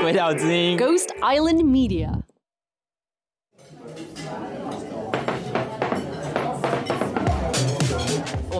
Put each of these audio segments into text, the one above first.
鬼岛之音，Ghost Island Media。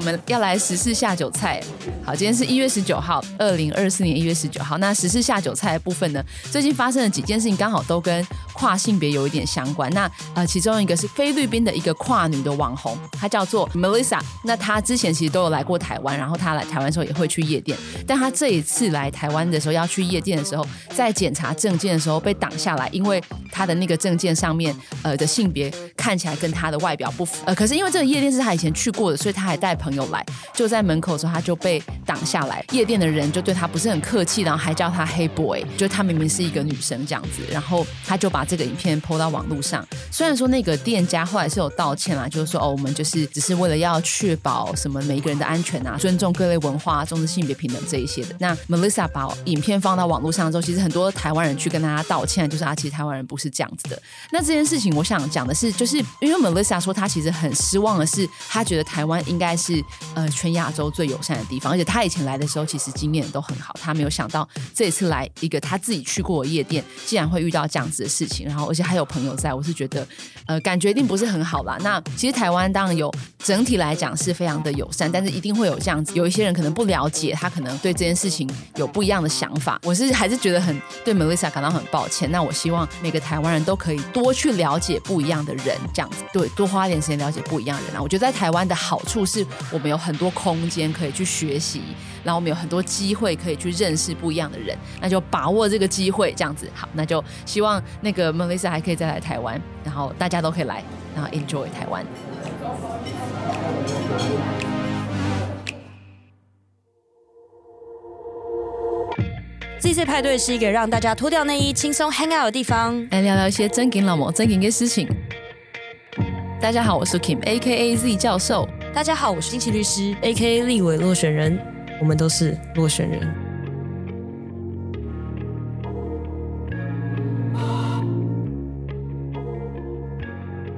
我们要来时事下酒菜。好，今天是一月十九号，二零二四年一月十九号。那时事下酒菜的部分呢，最近发生的几件事情刚好都跟跨性别有一点相关。那呃，其中一个是菲律宾的一个跨女的网红，她叫做 Melissa。那她之前其实都有来过台湾，然后她来台湾的时候也会去夜店。但她这一次来台湾的时候要去夜店的时候，在检查证件的时候被挡下来，因为她的那个证件上面呃的性别看起来跟她的外表不符。呃，可是因为这个夜店是她以前去过的，所以她还带朋朋友来，就在门口的时候他就被挡下来，夜店的人就对他不是很客气，然后还叫他黑 boy，就他明明是一个女生这样子，然后他就把这个影片 PO 到网络上。虽然说那个店家后来是有道歉啦，就是说哦，我们就是只是为了要确保什么每一个人的安全啊，尊重各类文化，重视性别平等这一些的。那 Melissa 把影片放到网络上之后，其实很多台湾人去跟大家道歉，就是啊，其实台湾人不是这样子的。那这件事情，我想讲的是，就是因为 Melissa 说她其实很失望的是，她觉得台湾应该是呃全亚洲最友善的地方，而且他以前来的时候其实经验都很好，他没有想到这一次来一个他自己去过的夜店，竟然会遇到这样子的事情，然后而且还有朋友在，我是觉得呃感觉一定不是很好啦。那其实台湾当然有整体来讲是非常的友善，但是一定会有这样子，有一些人可能不了解，他可能对这件事情有不一样的想法。我是还是觉得很对 Melissa 感到很抱歉。那我希望每个台湾人都可以多去了解不一样的人，这样子对，多花点时间了解不一样的人啊。我觉得在台湾的好处是我们有很多空间可以去学习。然后我们有很多机会可以去认识不一样的人，那就把握这个机会，这样子好，那就希望那个 Melissa 还可以再来台湾，然后大家都可以来，然后 enjoy 台湾。ZZ 派对是一个让大家脱掉内衣、轻松 hang out 的地方，来聊聊一些真金老母、真金的事情。大家好，我是 Kim，A.K.A. Z 教授。大家好，我是金奇律师，AK 立委落选人。我们都是落选人。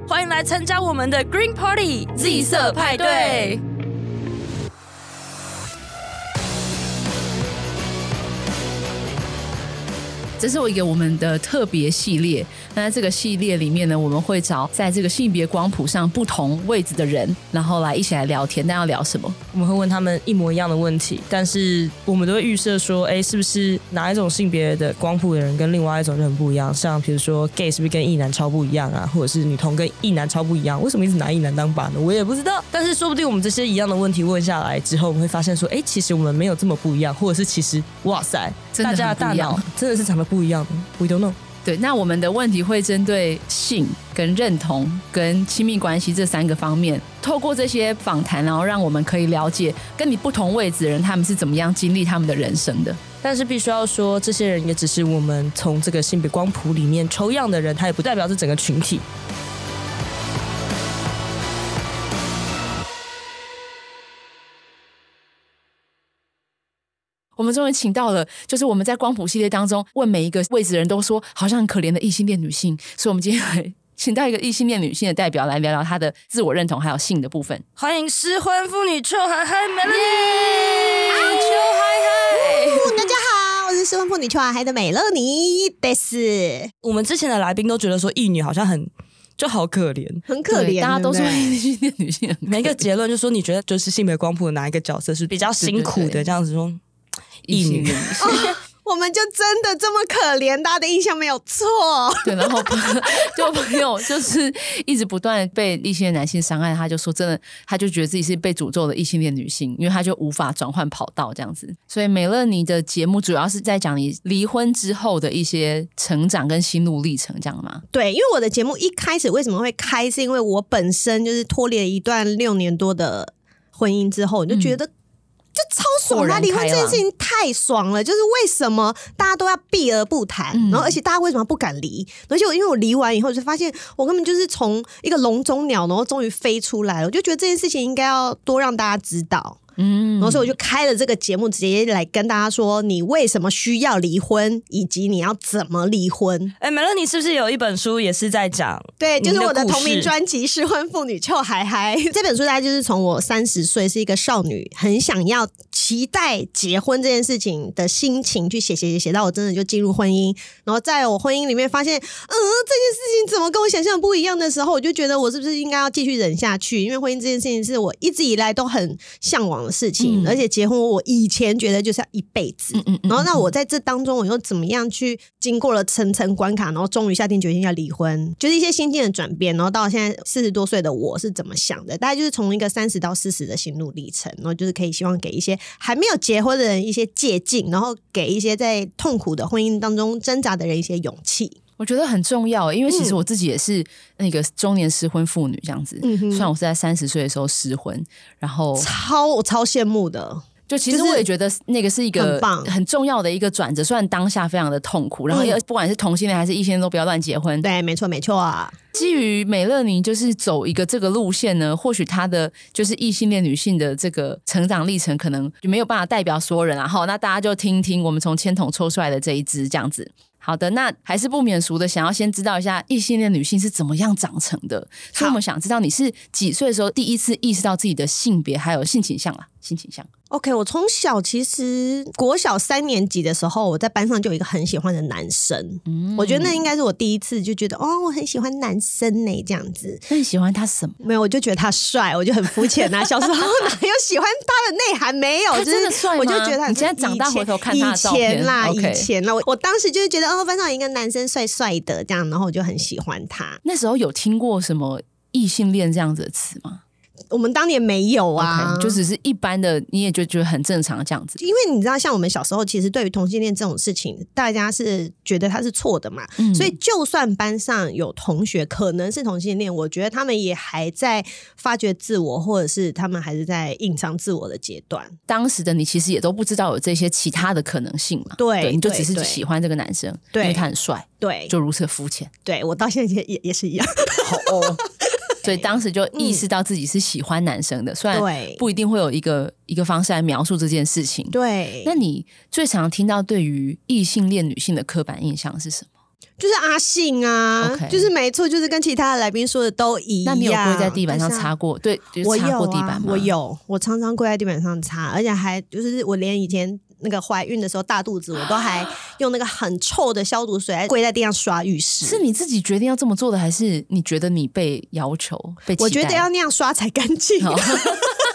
欢迎来参加我们的 Green Party Z 色派对。这是我一个我们的特别系列。那在这个系列里面呢，我们会找在这个性别光谱上不同位置的人，然后来一起来聊天。那要聊什么？我们会问他们一模一样的问题，但是我们都会预设说，哎，是不是哪一种性别的光谱的人跟另外一种人不一样？像比如说 gay 是不是跟异男超不一样啊？或者是女同跟异男超不一样？为什么一直拿异男当靶呢？我也不知道。但是说不定我们这些一样的问题问下来之后，我们会发现说，哎，其实我们没有这么不一样，或者是其实哇塞，大家的大脑真的是长得不一样的。We don't know。对，那我们的问题会针对性、跟认同、跟亲密关系这三个方面，透过这些访谈，然后让我们可以了解跟你不同位置的人，他们是怎么样经历他们的人生的。但是必须要说，这些人也只是我们从这个性别光谱里面抽样的人，他也不代表是整个群体。我们终于请到了，就是我们在光谱系列当中问每一个位置的人都说好像很可怜的异性恋女性，所以我们今天来请到一个异性恋女性的代表来聊聊她的自我认同还有性的部分。欢迎失婚妇女秋海海 Melody，秋海海，大家好，我是失婚妇女秋海海的美乐妮。但是我们之前的来宾都觉得说异女好像很就好可怜，很可怜，大家都说异性恋女性，每一个结论就说你觉得就是性别光谱的哪一个角色是比较辛苦的？这样子说。异女，哦，我们就真的这么可怜？大家的印象没有错。对，然后就朋友就是一直不断被异性恋男性伤害，他就说真的，他就觉得自己是被诅咒的异性恋女性，因为他就无法转换跑道这样子。所以美乐妮的节目主要是在讲你离婚之后的一些成长跟心路历程，这样吗？对，因为我的节目一开始为什么会开，是因为我本身就是脱离了一段六年多的婚姻之后，你就觉得。嗯就超爽，啊离婚这件事情太爽了。就是为什么大家都要避而不谈，然后而且大家为什么不敢离？而且我因为我离完以后就发现，我根本就是从一个笼中鸟，然后终于飞出来了。我就觉得这件事情应该要多让大家知道。嗯，然后所以我就开了这个节目，直接来跟大家说，你为什么需要离婚，以及你要怎么离婚。哎，美乐，你是不是有一本书也是在讲？对，就是我的同名专辑《失婚妇女臭嗨嗨》。这本书大概就是从我三十岁是一个少女，很想要期待结婚这件事情的心情去写写写写到我真的就进入婚姻，然后在我婚姻里面发现，嗯，这件事情怎么跟我想象不一样的时候，我就觉得我是不是应该要继续忍下去？因为婚姻这件事情是我一直以来都很向往的事情，嗯、而且结婚我以前觉得就是要一辈子，嗯嗯嗯、然后那我在这当中我又怎么样去经过了层层关卡，然后终于下定决心要离婚，就是一些心境的转变，然后到现在四十多岁的我是怎么想的？大概就是从一个三十到四十的心路历程，然后就是可以希望给一些还没有结婚的人一些借镜，然后给一些在痛苦的婚姻当中挣扎的人一些勇气。我觉得很重要，因为其实我自己也是那个中年失婚妇女这样子。嗯，虽然我是在三十岁的时候失婚，然后超我超羡慕的。就其实我也觉得那个是一个很棒、很重要的一个转折，虽然当下非常的痛苦，然后也不管是同性恋还是异性恋都不要乱结婚。对，没错，没错啊。基于美乐妮就是走一个这个路线呢，或许她的就是异性恋女性的这个成长历程，可能就没有办法代表所有人。然后，那大家就听听我们从签筒抽出来的这一支这样子。好的，那还是不免俗的，想要先知道一下异性恋女性是怎么样长成的。所以我们想知道你是几岁的时候第一次意识到自己的性别还有性倾向啊？性倾向。OK，我从小其实国小三年级的时候，我在班上就有一个很喜欢的男生。嗯，我觉得那应该是我第一次就觉得哦，我很喜欢男生呢，这样子。那你喜欢他什么？没有，我就觉得他帅，我就很肤浅呐。小时候哪有喜欢他的内涵？没有，他真的帅吗？我就觉得他你现在长大回头看以前啦、以前啦，我我当时就是觉得哦，班上有一个男生帅帅的这样，然后我就很喜欢他。那时候有听过什么异性恋这样子的词吗？我们当年没有啊，okay, 就只是一般的，你也就觉得很正常这样子。因为你知道，像我们小时候，其实对于同性恋这种事情，大家是觉得他是错的嘛。嗯、所以，就算班上有同学可能是同性恋，我觉得他们也还在发掘自我，或者是他们还是在隐藏自我的阶段。当时的你其实也都不知道有这些其他的可能性嘛？对，对你就只是喜欢这个男生，因为他很帅，对，就如此肤浅。对，我到现在也也也是一样。好哦。所以当时就意识到自己是喜欢男生的，嗯、虽然不一定会有一个一个方式来描述这件事情。对，那你最常听到对于异性恋女性的刻板印象是什么？就是阿信啊.就是没错，就是跟其他的来宾说的都一样。那你有跪在地板上擦过？对，就是、擦过地板吗？我有啊，我有，我常常跪在地板上擦，而且还就是我连以前。那个怀孕的时候大肚子，我都还用那个很臭的消毒水，还跪在地上刷浴室。是你自己决定要这么做的，还是你觉得你被要求被？我觉得要那样刷才干净。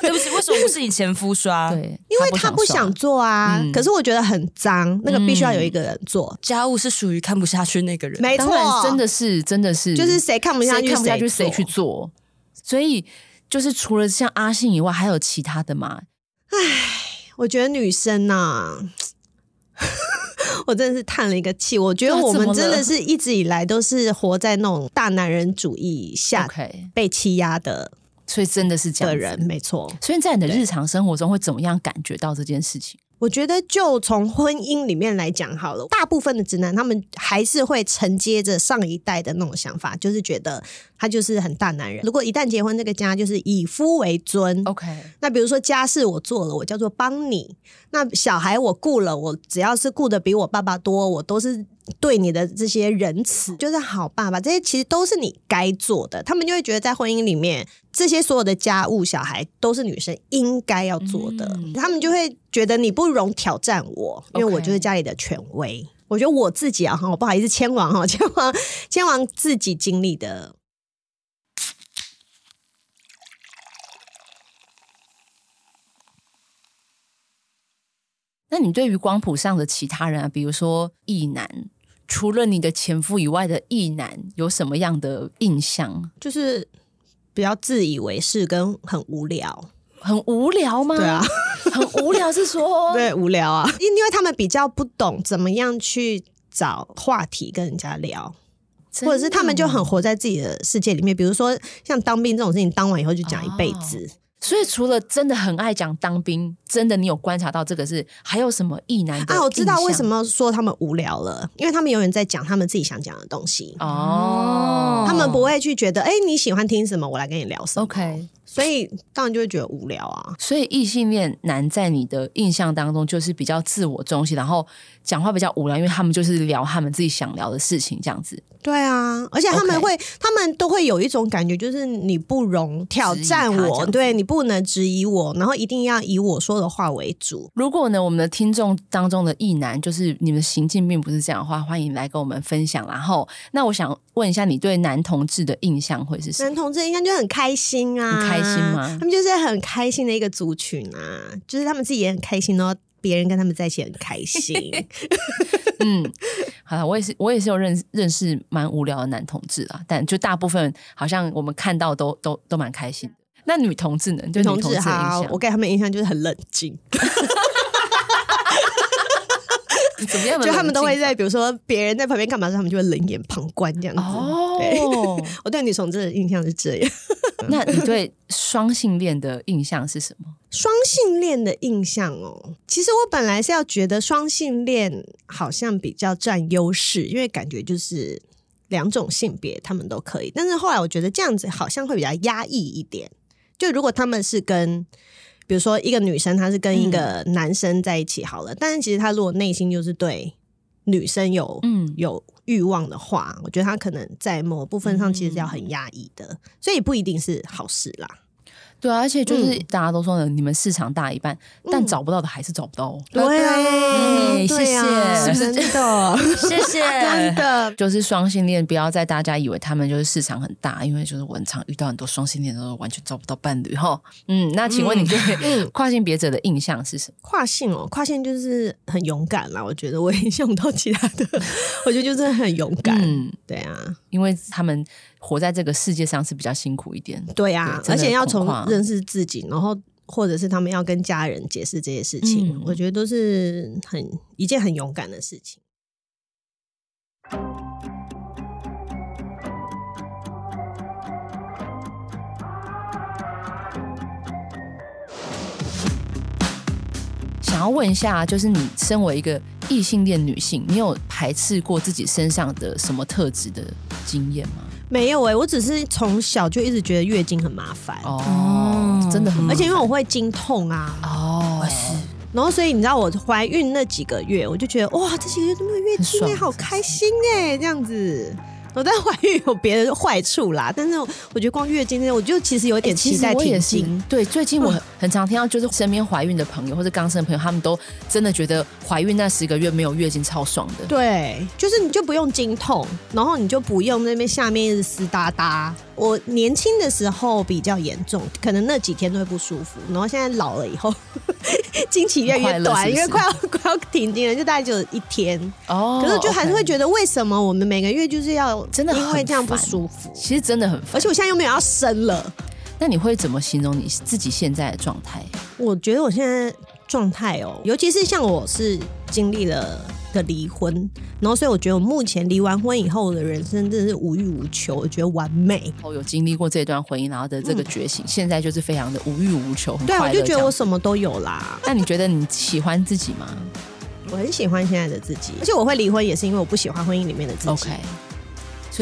对不起，为什么不是你前夫刷？对，因为他不想做啊。可是我觉得很脏，那个必须要有一个人做。家务是属于看不下去那个人，没错，真的是，真的是，就是谁看不下去，看不下去谁去做。所以，就是除了像阿信以外，还有其他的吗？唉。我觉得女生呐、啊，我真的是叹了一个气。我觉得我们真的是一直以来都是活在那种大男人主义下被欺压的，所以真的是这样的人，没错。所以在你的日常生活中会怎么样感觉到这件事情？我觉得，就从婚姻里面来讲好了，大部分的直男他们还是会承接着上一代的那种想法，就是觉得他就是很大男人。如果一旦结婚，这个家就是以夫为尊。OK，那比如说家事我做了，我叫做帮你；那小孩我顾了，我只要是顾得比我爸爸多，我都是。对你的这些仁慈，就是好爸爸，这些其实都是你该做的。他们就会觉得，在婚姻里面，这些所有的家务、小孩都是女生应该要做的。嗯、他们就会觉得你不容挑战我，因为我就是家里的权威。我觉得我自己啊，哈，我不好意思，签王哈，签王，签王自己经历的。那你对于光谱上的其他人啊，比如说异男。除了你的前夫以外的异男有什么样的印象？就是比较自以为是跟很无聊，很无聊吗？对啊，很无聊是说 对无聊啊，因因为他们比较不懂怎么样去找话题跟人家聊，或者是他们就很活在自己的世界里面。比如说像当兵这种事情，当完以后就讲一辈子。哦所以，除了真的很爱讲当兵，真的你有观察到这个是还有什么异男的啊？我知道为什么说他们无聊了，因为他们永远在讲他们自己想讲的东西哦。他们不会去觉得，哎，你喜欢听什么，我来跟你聊什么。OK，所以当然就会觉得无聊啊。所以异性恋男在你的印象当中就是比较自我中心，然后讲话比较无聊，因为他们就是聊他们自己想聊的事情，这样子。对啊，而且他们会.他们都会有一种感觉，就是你不容挑战我，对你不能质疑我，然后一定要以我说的话为主。如果呢，我们的听众当中的异男，就是你们行径并不是这样的话，欢迎来跟我们分享。然后，那我想问一下，你对男同志的印象会是什么？男同志的印象就很开心啊，很开心吗？他们就是很开心的一个族群啊，就是他们自己也很开心哦。别人跟他们在一起很开心，嗯，好了，我也是，我也是有认认识蛮无聊的男同志啊，但就大部分好像我们看到都都都蛮开心的。那女同志呢？就女同志好，我给他们印象就是很冷静。怎么样？就他们都会在，比如说别人在旁边干嘛时，他们就会冷眼旁观这样子。哦，对，我对女同志的印象是这样。那你对双性恋的印象是什么？双性恋的印象哦，其实我本来是要觉得双性恋好像比较占优势，因为感觉就是两种性别他们都可以。但是后来我觉得这样子好像会比较压抑一点。就如果他们是跟比如说，一个女生她是跟一个男生在一起好了，嗯、但是其实她如果内心就是对女生有嗯。有欲望的话，我觉得她可能在某部分上其实是要很压抑的，嗯、所以不一定是好事啦。对啊，而且就是大家都说呢，嗯、你们市场大一半，但找不到的还是找不到。对啊，谢谢，真的，谢谢，真的。就是双性恋，不要在大家以为他们就是市场很大，因为就是我很常遇到很多双性恋都完全找不到伴侣哈。嗯，那请问你对跨性别者的印象是什么？跨性哦，跨性就是很勇敢啦。我觉得我也想不到其他的，我觉得就是很勇敢。嗯，对啊，因为他们。活在这个世界上是比较辛苦一点，对啊，而且要从认识自己，然后或者是他们要跟家人解释这些事情，嗯、我觉得都是很一件很勇敢的事情。想要问一下，就是你身为一个异性恋女性，你有排斥过自己身上的什么特质的经验吗？没有哎、欸，我只是从小就一直觉得月经很麻烦。哦，真的很麻烦，而且因为我会经痛啊。哦，是，然后所以你知道我怀孕那几个月，我就觉得哇，这几个月都没有月经哎，好开心哎，这样子。我在怀孕有别的坏处啦，但是我觉得光月经我就其实有点期待停经。对，最近我很常听到，就是身边怀孕的朋友或者刚生的朋友，他们都真的觉得怀孕那十个月没有月经超爽的。对，就是你就不用经痛，然后你就不用那边下面一直湿哒哒。我年轻的时候比较严重，可能那几天都会不舒服，然后现在老了以后，经期越来越短，是是因为快要快要停经了，就大概就一天。哦，可是就还是会觉得，为什么我们每个月就是要真的因为这样不舒服？其实真的很烦，而且我现在又没有要生了。那你会怎么形容你自己现在的状态？我觉得我现在状态哦，尤其是像我是经历了。的离婚，然后所以我觉得我目前离完婚以后的人生真的是无欲无求，我觉得完美。我有经历过这段婚姻，然后的这个觉醒，嗯、现在就是非常的无欲无求，很。对，我就觉得我什么都有啦。那你觉得你喜欢自己吗？我很喜欢现在的自己，而且我会离婚也是因为我不喜欢婚姻里面的自己。OK，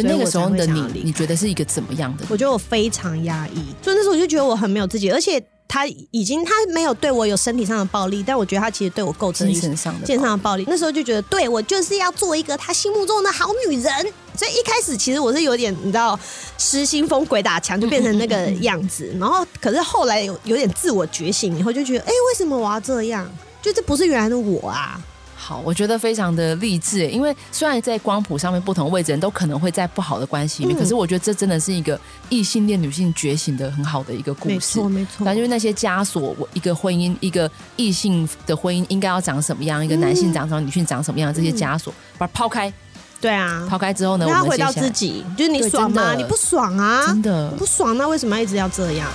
所以那个时候的你，你觉得是一个怎么样的？我觉得我非常压抑，所以那时候我就觉得我很没有自己，而且。他已经，他没有对我有身体上的暴力，但我觉得他其实对我构成精神上的、精神上的暴力。那时候就觉得，对我就是要做一个他心目中的好女人。所以一开始其实我是有点，你知道，失心疯、鬼打墙，就变成那个 样子。然后，可是后来有有点自我觉醒以后，就觉得，哎，为什么我要这样？就这不是原来的我啊。好，我觉得非常的励志，因为虽然在光谱上面不同位置人都可能会在不好的关系里面，嗯、可是我觉得这真的是一个异性恋女性觉醒的很好的一个故事。没错，没错。反正就是那些枷锁，我一个婚姻，一个异性的婚姻应该要长什么样，一个男性长什么，嗯、女性长什么样，这些枷锁把它抛开。对啊，抛开之后呢，那回到自己，就是你爽吗？你不爽啊？真的不爽，那为什么要一直要这样？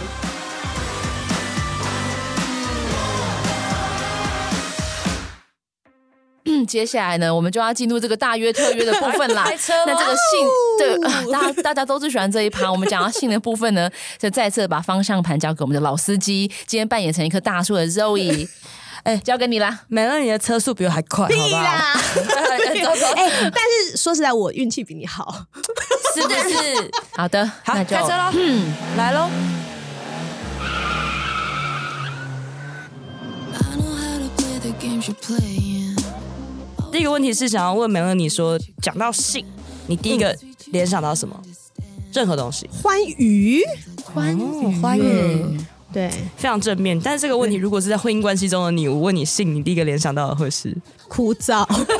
接下来呢我们就要进入这个大约特约的部分啦。那这个信对 大大家都是喜欢这一盘我们讲到信的部分呢就再次把方向盘交给我们的老司机今天扮演成一棵大树的 zoe 哎交给你啦。美个你的车速比我还快好不好？哎但是说实在我运气比你好。是的是？好的好开车喽嗯。来喽第一个问题是想要问梅乐你说，讲到性，你第一个联想到什么？任何东西？欢愉，欢愉，欢愉，对，非常正面。但是这个问题，如果是在婚姻关系中的你，我问你性，你第一个联想到的会是枯燥，真的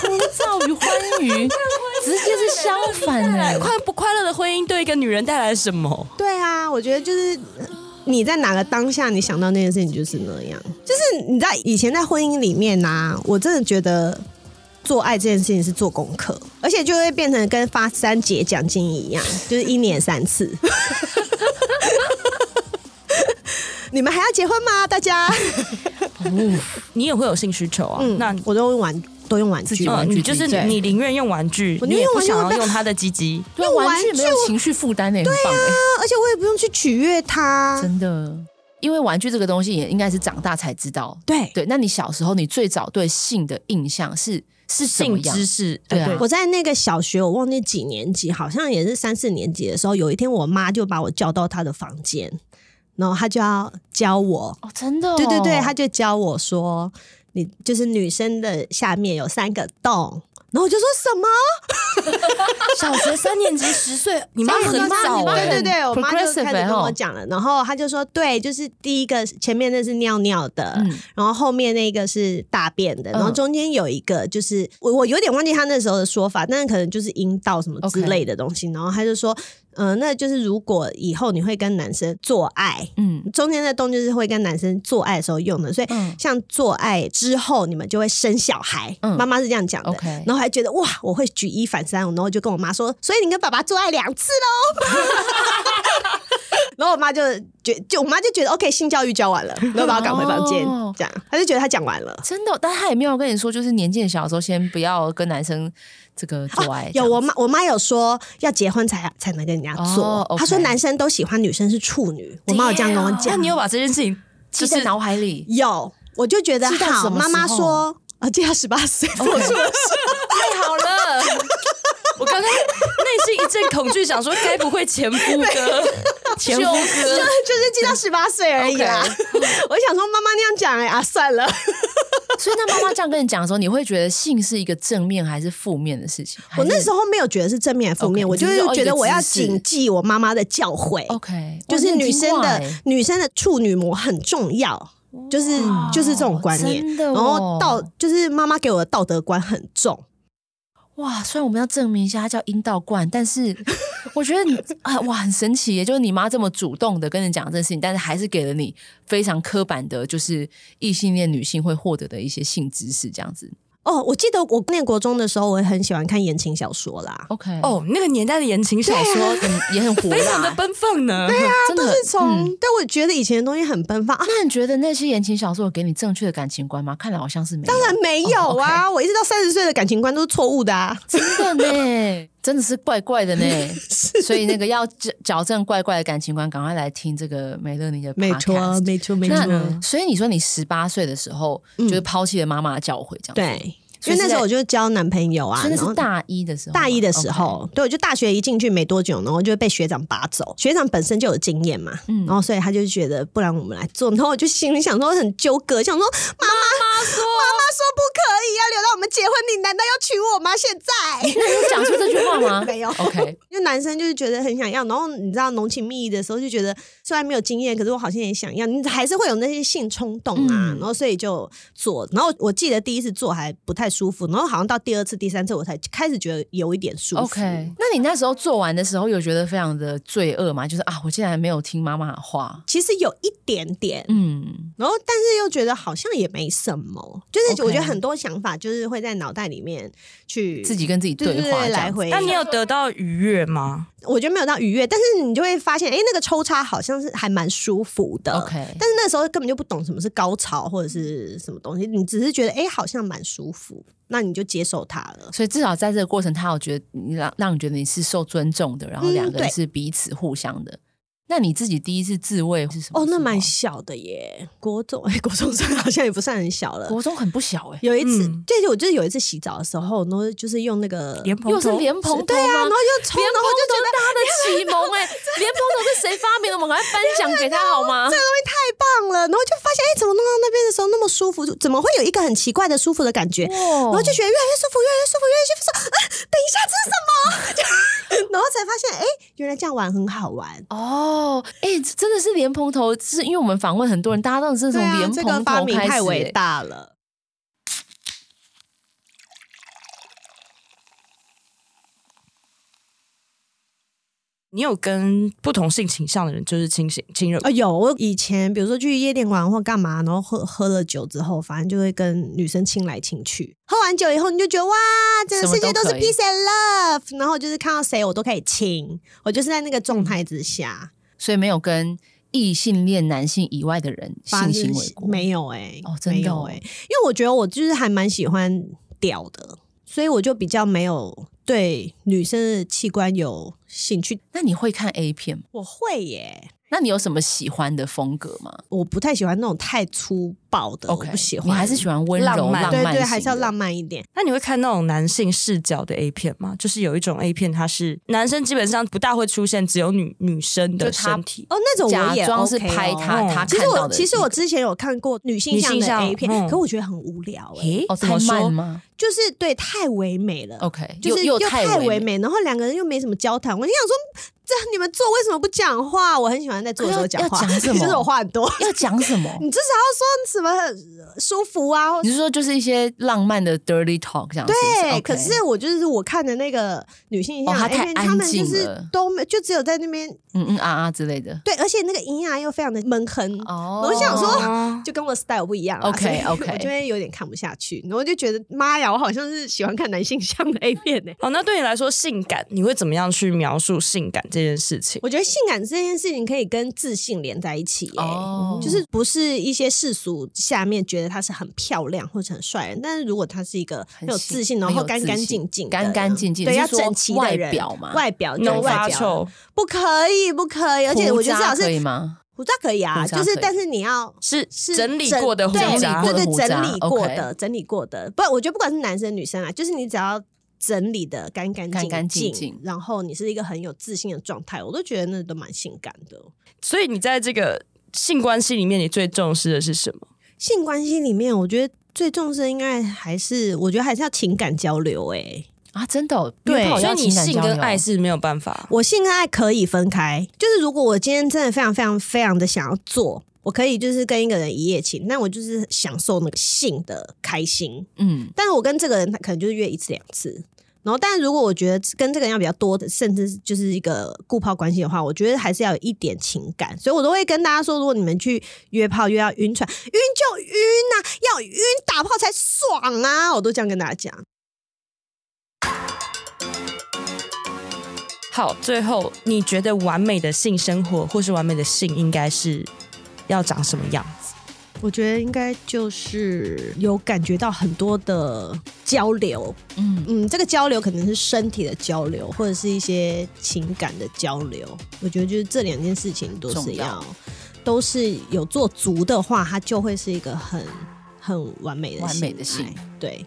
枯燥与欢愉，直接是相反的。快不快乐的婚姻对一个女人带来什么？对啊，我觉得就是。你在哪个当下，你想到那件事情就是那样。就是你在以前在婚姻里面呐、啊，我真的觉得做爱这件事情是做功课，而且就会变成跟发三节奖金一样，就是一年三次。你们还要结婚吗？大家？你也会有性需求啊？嗯、那我都玩。都用玩具，玩具就是你宁愿用玩具，你也不想要用他的鸡鸡。用玩具没有情绪负担呢，对啊，而且我也不用去取悦他，真的。因为玩具这个东西也应该是长大才知道。对对，那你小时候你最早对性的印象是是性知识？对啊，我在那个小学，我忘记几年级，好像也是三四年级的时候，有一天我妈就把我叫到她的房间，然后她就要教我。哦，真的？对对对，她就教我说。你就是女生的下面有三个洞，然后我就说什么？小学三年级十岁，你妈很早，对对对，我妈就开始跟我讲了，然后她就说，对，就是第一个前面那是尿尿的，嗯、然后后面那个是大便的，然后中间有一个就是我我有点忘记她那时候的说法，但是可能就是阴道什么之类的东西，Okay. 然后她就说。嗯、呃，那就是如果以后你会跟男生做爱，嗯，中间的洞就是会跟男生做爱的时候用的，所以像做爱之后你们就会生小孩，嗯，妈妈是这样讲的，okay、然后还觉得哇，我会举一反三，然后就跟我妈说，所以你跟爸爸做爱两次喽，然后我妈就觉就我妈就觉得 OK，性教育教完了，然后把我赶回房间，哦、这样，她就觉得她讲完了，真的，但她也没有跟你说，就是年纪小的时候先不要跟男生。这个做爱、啊、有我妈，我妈有说要结婚才才能跟人家做。哦 okay、她说男生都喜欢女生是处女，我妈有这样跟我讲。那你有把这件事情记在脑海里？有，我就觉得好。妈妈说啊，记到十八岁，太 Okay. 好了。我刚刚内心一阵恐惧，想说该不会前夫哥？前夫哥就就是记到十八岁而已啦。我想说妈妈那样讲哎啊，算了。所以，那妈妈这样跟你讲的时候，你会觉得性是一个正面还是负面的事情？我那时候没有觉得是正面还是负面，okay, 我就是觉得我要谨记我妈妈的教诲。OK，就是女生的女生的处女膜很重要，就是就是这种观念。然后道就是妈妈给我的道德观很重。哇，虽然我们要证明一下它叫阴道冠，但是 我觉得你啊，哇，很神奇耶！就是你妈这么主动的跟你讲这件事情，但是还是给了你非常刻板的，就是异性恋女性会获得的一些性知识，这样子。哦，我记得我念国中的时候，我也很喜欢看言情小说啦。OK，哦，那个年代的言情小说也很火辣，非常的奔放呢。对啊，真的都是从，但我觉得以前的东西很奔放。那你觉得那些言情小说有给你正确的感情观吗？看来好像是没有。当然没有啊，我一直到三十岁的感情观都是错误的啊，真的呢，真的是怪怪的呢。所以那个要矫矫正怪怪的感情观，赶快来听这个梅乐妮的。没错，没错，没错。所以你说你十八岁的时候，就是抛弃了妈妈的教诲，这样对。因为那时候我就交男朋友啊，真的是大一的时候，大一的时候，对，我就大学一进去没多久，然后就被学长拔走。学长本身就有经验嘛，嗯，然后所以他就觉得，不然我们来做。然后我就心里想说很纠葛，想说妈妈说妈妈说不可以，要留到我们结婚，你难道要娶我吗？现在有讲出这句话吗？没有。OK，因为男生就是觉得很想要，然后你知道浓情蜜意的时候就觉得，虽然没有经验，可是我好像也想要，你还是会有那些性冲动啊。然后所以就做。然后我记得第一次做还不太舒服，然后好像。到第二次、第三次，我才开始觉得有一点舒服。OK，那你那时候做完的时候，有觉得非常的罪恶吗？就是啊，我竟然没有听妈妈的话。其实有一点点，嗯，然后但是又觉得好像也没什么。就是我觉得很多想法就是会在脑袋里面去自己跟自己对话，对对对，来回。但你有得到愉悦吗？我觉得没有到愉悦，但是你就会发现，哎，那个抽插好像是还蛮舒服的。OK，但是那时候根本就不懂什么是高潮或者是什么东西，你只是觉得哎，好像蛮舒服。那你就接受他了，所以至少在这个过程，他有觉得你让让你觉得你是受尊重的，然后两个人是彼此互相的。那你自己第一次自慰是什么？哦，那蛮小的耶，国中哎，国中生好像也不算很小了。国中很不小哎。有一次，对，我就是有一次洗澡的时候，然后就是用那个莲蓬头，又是莲蓬头，对啊，然后又冲，然后就觉得他的启蒙哎，莲蓬头是谁发明的？我们赶快分享给他好吗？这个东西太棒了，然后就发现哎，怎么弄到那边的时候那么舒服？怎么会有一个很奇怪的舒服的感觉？然后就觉得越来越舒服，越来越舒服，越来越舒服。说，等一下，这是什么？然后才发现，哎，原来这样玩很好玩哦！哎，真的是莲蓬头，是因为我们访问很多人，大家都是从莲蓬头开始，这个发明太伟大了。你有跟不同性倾向的人就是亲亲亲热？啊，有。我以前比如说去夜店玩或干嘛，然后喝喝了酒之后，反正就会跟女生亲来亲去。喝完酒以后，你就觉得哇，整个世界都是 peace and love，然后就是看到谁我都可以亲，我就是在那个状态之下，所以没有跟异性恋男性以外的人性行为过，没有哎、欸，哦，真的哎、欸，因为我觉得我就是还蛮喜欢屌的，所以我就比较没有对女生的器官有兴趣。那你会看 A 片吗？我会耶。那你有什么喜欢的风格吗？我不太喜欢那种太粗暴的，okay, 我不喜欢。你还是喜欢温柔浪漫，对对，还是要浪漫一点。那你会看那种男性视角的 A 片吗？就是有一种 A 片，它是男生基本上不大会出现，只有女女生的身体。哦，那种我也、OK 哦、假装是拍他，他其实我其实我之前有看过女性向的 A 片，嗯、可我觉得很无聊、欸。哎，哦，太慢吗？就是对，太唯美了。OK，就是又太唯美，然后两个人又没什么交谈。我就想说。这你们做为什么不讲话？我很喜欢在做的时候讲话。讲什么？就是我话很多。要讲什么？你至少要说什么很舒服啊？你是说就是一些浪漫的 dirty talk 这样子？对。Okay. 可是我就是我看的那个女性像、哦、太安静了，他们就是都没，就只有在那边嗯嗯啊啊之类的。对，而且那个音啊又非常的闷哼。哦。我想说，就跟我的 style 不一样。OK OK。我就会有点看不下去，然后我就觉得妈呀，我好像是喜欢看男性向的 A 片呢。好，那对你来说，性感你会怎么样去描述性感这件事情？我觉得。性感这件事情可以跟自信连在一起、欸，哦、oh.，就是不是一些世俗下面觉得他是很漂亮或者很帅但是如果他是一个很有自信，然后干干净净、干干净净，对，要整齐的人，外表嘛，外表，no 外表，不可以，不可以，而且我觉得至少是可以吗？胡渣可以啊，就是但是你要是是整理过的胡渣，对对，对，整理过的，整理过的，不，我觉得不管是男生女生啊，就是你只要。整理的干干净净，然后你是一个很有自信的状态，我都觉得那都蛮性感的。所以你在这个性关系里面，你最重视的是什么？性关系里面，我觉得最重视的应该还是，我觉得还是要情感交流、欸。哎啊，真的、哦，对，所以你性跟爱是没有办法。我性跟爱可以分开，就是如果我今天真的非常非常非常的想要做，我可以就是跟一个人一夜情，那我就是享受那个性的开心。嗯，但是我跟这个人，他可能就是约一次两次。然后，但如果我觉得跟这个人要比较多的，甚至就是一个固炮关系的话，我觉得还是要有一点情感。所以我都会跟大家说，如果你们去约炮，约要晕船，晕就晕呐、要晕打炮才爽啊！我都这样跟大家讲。好，最后你觉得完美的性生活或是完美的性应该是要长什么样子？我觉得应该就是有感觉到很多的交流，嗯嗯，这个交流可能是身体的交流，或者是一些情感的交流。我觉得就是这两件事情都是要，都是有做足的话，它就会是一个很很完美的完美的性，对。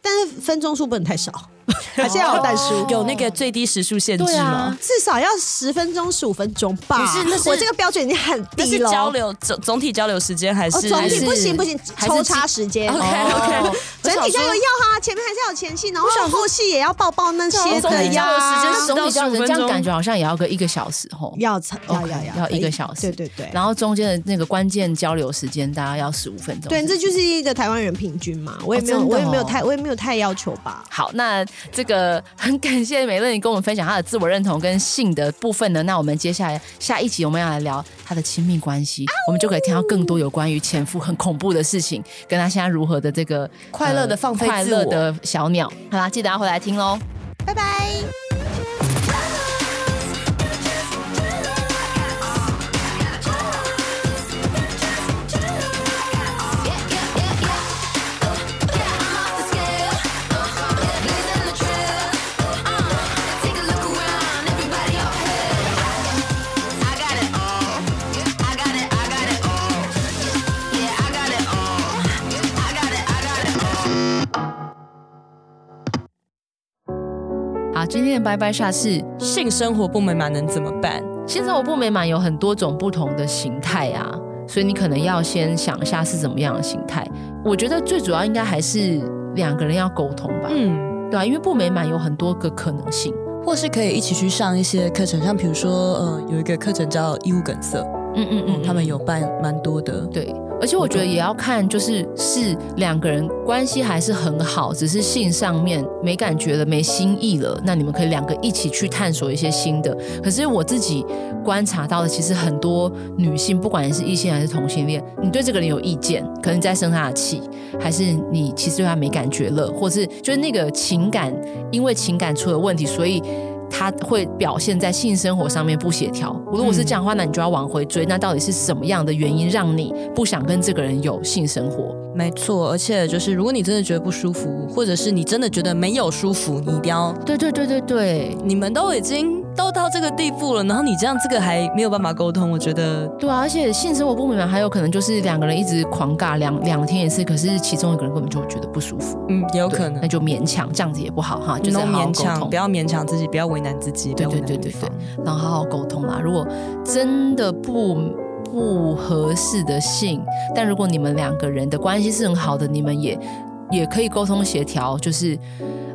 但是分钟数不能太少。还是要有但书，有那个最低时速限制吗？啊、至少要十分钟、十五分钟吧。不是，那是我这个标准已经很低了。交流总总体交流时间还是、哦、总体不行不行，抽插时间。OK OK，整体交流要哈，前面还是要有前戏，然后后戏也要抱抱那些的呀。总体交流时间总体交流这样感觉好像也要个一个小时吼，要要要要一个小时。对对对，然后中间的那个关键交流时间大概要十五分钟。对，这就是一个台湾人平均嘛。我也没有，我也没有太，我也没有太要求吧。好，那这个。很感谢美乐你跟我们分享她的自我认同跟性的部分呢。那我们接下来下一集我们要来聊她的亲密关系，我们就可以听到更多有关于前夫很恐怖的事情，跟她现在如何的这个快乐的放飞快乐的小鸟。好啦，记得要回来听喽，拜拜。拜拜下是性生活不美满能怎么办？性生活不美满有很多种不同的形态啊，所以你可能要先想一下是怎么样的形态。我觉得最主要应该还是两个人要沟通吧，嗯，对啊，因为不美满有很多个可能性，或是可以一起去上一些课程，像比如说呃，有一个课程叫义务梗塞，嗯嗯嗯，他们有办蛮多的，对。而且我觉得也要看，就是是两个人关系还是很好，只是性上面没感觉了、没心意了，那你们可以两个一起去探索一些新的。可是我自己观察到的，其实很多女性，不管是异性还是同性恋，你对这个人有意见，可能在生他的气，还是你其实对他没感觉了，或是就是那个情感，因为情感出了问题，所以。他会表现在性生活上面不协调。如果是这样的话，那你就要往回追。那到底是什么样的原因让你不想跟这个人有性生活？没错，而且就是如果你真的觉得不舒服，或者是你真的觉得没有舒服，你一定要对对对对对，你们都已经。都到这个地步了，然后你这样这个还没有办法沟通，我觉得对啊，而且性生活不美满，还有可能就是两个人一直狂尬两两天一次，可是其中一个人根本就觉得不舒服，嗯，也有可能，那就勉强这样子也不好哈，就是好好勉强，不要勉强自己，不要为难自己，对对对对对，然后好好沟通啦。如果真的不不合适的性，但如果你们两个人的关系是很好的，你们也也可以沟通协调，就是。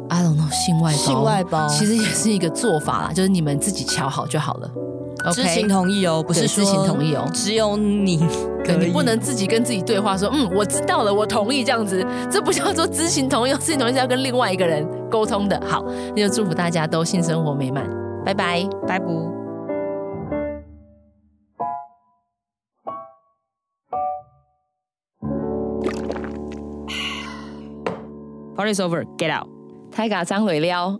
I don't know，性外包，性外包。其实也是一个做法啦，就是你们自己瞧好就好了。知情同意哦，不是知情同意哦，只有你，可你不能自己跟自己对话说，嗯，我知道了，我同意这样子，这不叫做知情同意，知情同意是要跟另外一个人沟通的。好，那就祝福大家都性生活美满，拜拜，拜拜。Party's over, get out. 太嘎张尾撩，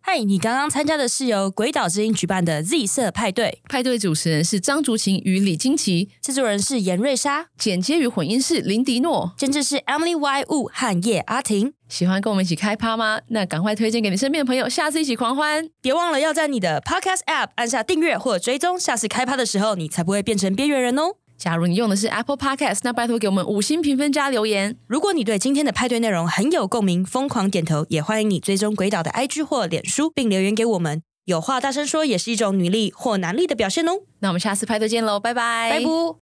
嗨！你刚刚参加的是由鬼岛之音举办的 Z 色派对，派对主持人是张竹琴与李金奇，制作人是严瑞莎，剪接与混音是林迪诺，监制是 Emily Y Wu 和叶阿婷。喜欢跟我们一起开趴吗？那赶快推荐给你身边的朋友，下次一起狂欢！别忘了要在你的 Podcast App 按下订阅或追踪，下次开趴的时候你才不会变成边缘人哦。假如你用的是 Apple Podcast，那拜托给我们五星评分加留言。如果你对今天的派对内容很有共鸣，疯狂点头，也欢迎你追踪鬼岛的 IG 或脸书，并留言给我们。有话大声说也是一种女力或男力的表现哦。那我们下次派对见喽，拜拜，拜拜。